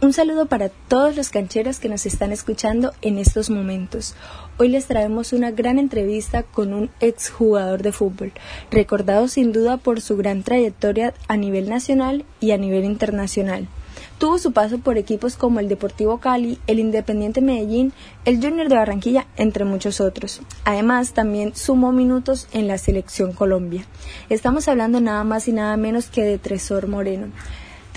Un saludo para todos los cancheros que nos están escuchando en estos momentos. Hoy les traemos una gran entrevista con un exjugador de fútbol, recordado sin duda por su gran trayectoria a nivel nacional y a nivel internacional. Tuvo su paso por equipos como el Deportivo Cali, el Independiente Medellín, el Junior de Barranquilla, entre muchos otros. Además, también sumó minutos en la selección Colombia. Estamos hablando nada más y nada menos que de Tresor Moreno.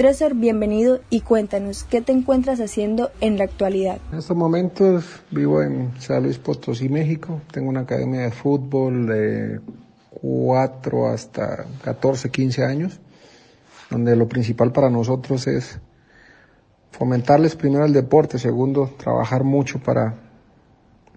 Tresor, bienvenido y cuéntanos, ¿qué te encuentras haciendo en la actualidad? En estos momentos vivo en San Luis Potosí, México. Tengo una academia de fútbol de 4 hasta 14, 15 años, donde lo principal para nosotros es fomentarles primero el deporte, segundo, trabajar mucho para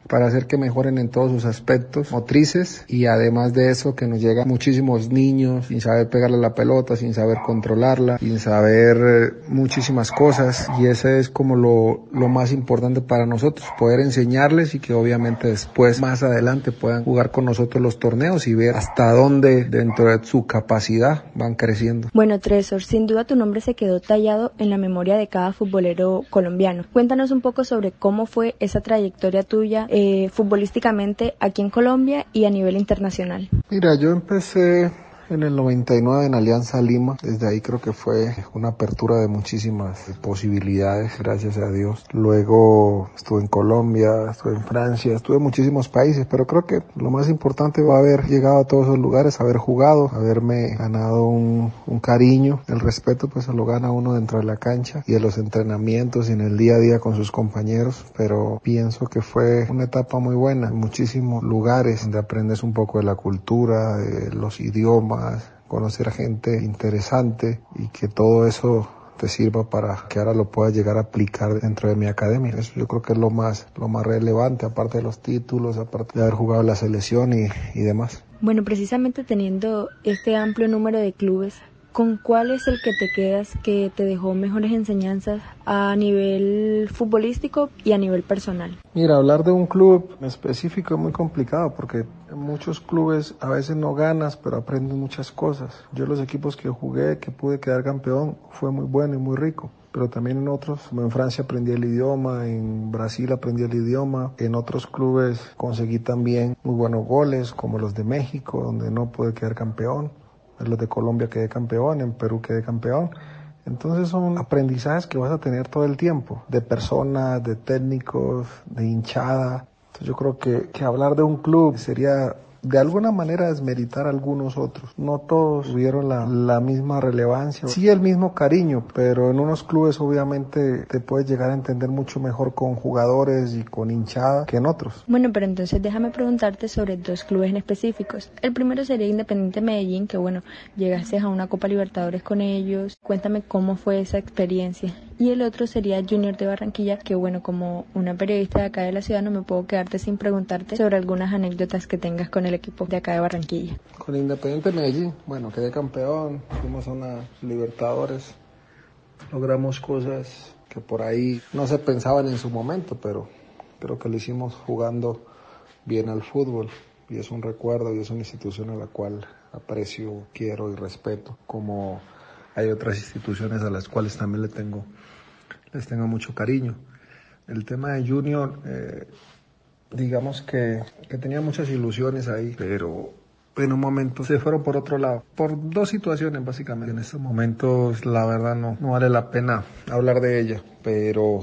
para hacer que mejoren en todos sus aspectos motrices y además de eso que nos llegan muchísimos niños sin saber pegarle la pelota, sin saber controlarla, sin saber eh, muchísimas cosas y ese es como lo, lo más importante para nosotros, poder enseñarles y que obviamente después más adelante puedan jugar con nosotros los torneos y ver hasta dónde dentro de su capacidad van creciendo. Bueno, Tresor, sin duda tu nombre se quedó tallado en la memoria de cada futbolero colombiano. Cuéntanos un poco sobre cómo fue esa trayectoria tuya eh, futbolísticamente aquí en Colombia y a nivel internacional? Mira, yo empecé en el 99 en Alianza Lima. Desde ahí creo que fue una apertura de muchísimas posibilidades, gracias a Dios. Luego estuve en Colombia, estuve en Francia, estuve en muchísimos países, pero creo que lo más importante va a haber llegado a todos esos lugares, haber jugado, haberme ganado un, cariño. El respeto pues se lo gana uno dentro de la cancha y en los entrenamientos y en el día a día con sus compañeros, pero pienso que fue una etapa muy buena. En muchísimos lugares donde aprendes un poco de la cultura, de los idiomas, conocer a gente interesante y que todo eso te sirva para que ahora lo puedas llegar a aplicar dentro de mi academia. Eso yo creo que es lo más, lo más relevante, aparte de los títulos, aparte de haber jugado en la selección y, y demás. Bueno, precisamente teniendo este amplio número de clubes, ¿Con cuál es el que te quedas que te dejó mejores enseñanzas a nivel futbolístico y a nivel personal? Mira, hablar de un club específico es muy complicado porque en muchos clubes a veces no ganas, pero aprendes muchas cosas. Yo los equipos que jugué, que pude quedar campeón, fue muy bueno y muy rico pero también en otros, en Francia aprendí el idioma, en Brasil aprendí el idioma, en otros clubes conseguí también muy buenos goles, como los de México, donde no pude quedar campeón en los de Colombia quedé campeón, en Perú quedé campeón. Entonces son aprendizajes que vas a tener todo el tiempo, de personas, de técnicos, de hinchada. Yo creo que, que hablar de un club sería de alguna manera desmeritar a algunos otros. No todos tuvieron la, la, misma relevancia, sí el mismo cariño, pero en unos clubes obviamente te puedes llegar a entender mucho mejor con jugadores y con hinchada que en otros. Bueno, pero entonces déjame preguntarte sobre dos clubes en específicos. El primero sería Independiente Medellín, que bueno, llegaste a una Copa Libertadores con ellos. Cuéntame cómo fue esa experiencia. Y el otro sería Junior de Barranquilla, que bueno, como una periodista de acá de la ciudad no me puedo quedarte sin preguntarte sobre algunas anécdotas que tengas con el equipo de acá de Barranquilla. Con Independiente Medellín, bueno, quedé campeón, fuimos a una Libertadores, logramos cosas que por ahí no se pensaban en su momento, pero creo que lo hicimos jugando bien al fútbol y es un recuerdo y es una institución a la cual aprecio, quiero y respeto, como hay otras instituciones a las cuales también le tengo, les tengo mucho cariño. El tema de Junior, eh, digamos que, que tenía muchas ilusiones ahí, pero en un momento se fueron por otro lado, por dos situaciones básicamente. En estos momentos la verdad no, no vale la pena hablar de ella, pero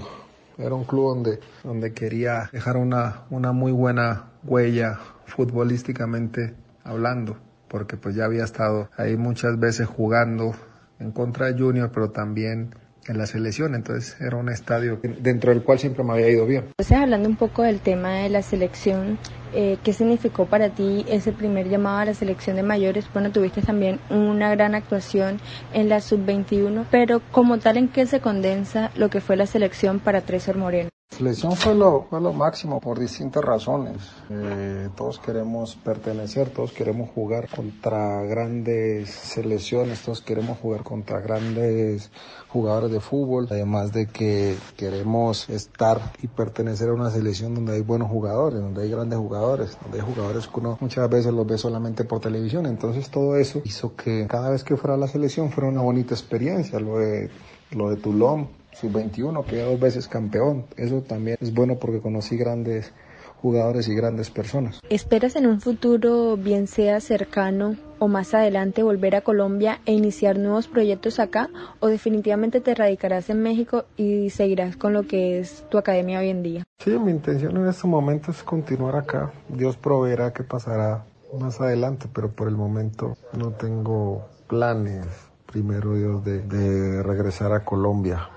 era un club donde, donde quería dejar una, una muy buena huella futbolísticamente hablando, porque pues ya había estado ahí muchas veces jugando en contra de Junior, pero también en la selección, entonces era un estadio dentro del cual siempre me había ido bien. Entonces, hablando un poco del tema de la selección, eh, ¿qué significó para ti ese primer llamado a la selección de mayores? Bueno, tuviste también una gran actuación en la sub-21, pero como tal, ¿en qué se condensa lo que fue la selección para Tresor Moreno? Selección fue lo, fue lo máximo por distintas razones. Eh, todos queremos pertenecer, todos queremos jugar contra grandes selecciones, todos queremos jugar contra grandes jugadores de fútbol, además de que queremos estar y pertenecer a una selección donde hay buenos jugadores, donde hay grandes jugadores, donde hay jugadores que uno muchas veces los ve solamente por televisión. Entonces todo eso hizo que cada vez que fuera a la selección fuera una bonita experiencia. Lo de, lo de Toulon sub-21, que dos veces campeón. Eso también es bueno porque conocí grandes jugadores y grandes personas. ¿Esperas en un futuro, bien sea cercano o más adelante, volver a Colombia e iniciar nuevos proyectos acá? ¿O definitivamente te radicarás en México y seguirás con lo que es tu academia hoy en día? Sí, mi intención en este momento es continuar acá. Dios proveerá qué pasará más adelante, pero por el momento no tengo planes, primero Dios, de, de regresar a Colombia.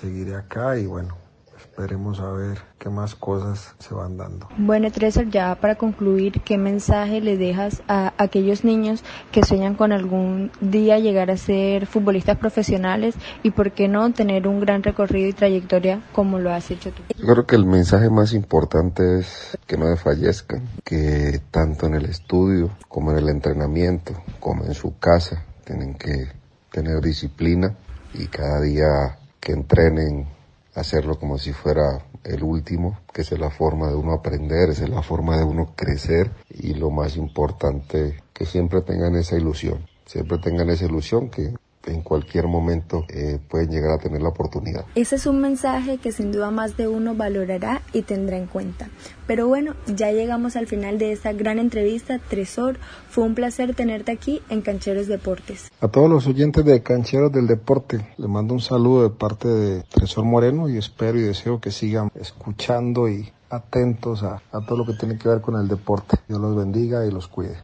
Seguiré acá y bueno, Esperemos a ver qué más cosas se van dando. Bueno, Tresor, ya para concluir, ¿qué mensaje le dejas a aquellos niños que sueñan con algún día llegar a ser futbolistas profesionales y por qué no tener un gran recorrido y trayectoria como lo has hecho tú? Yo creo que el mensaje más importante es que no desfallezcan, que tanto en el estudio como en el entrenamiento, como en su casa, tienen que tener disciplina y cada día que entrenen hacerlo como si fuera el último, que es la forma de uno aprender, esa es la forma de uno crecer y lo más importante, que siempre tengan esa ilusión, siempre tengan esa ilusión que en cualquier momento eh, pueden llegar a tener la oportunidad. Ese es un mensaje que sin duda más de uno valorará y tendrá en cuenta. Pero bueno, ya llegamos al final de esta gran entrevista. Tresor, fue un placer tenerte aquí en Cancheros Deportes. A todos los oyentes de Cancheros del Deporte, les mando un saludo de parte de Tresor Moreno y espero y deseo que sigan escuchando y atentos a, a todo lo que tiene que ver con el deporte. Dios los bendiga y los cuide.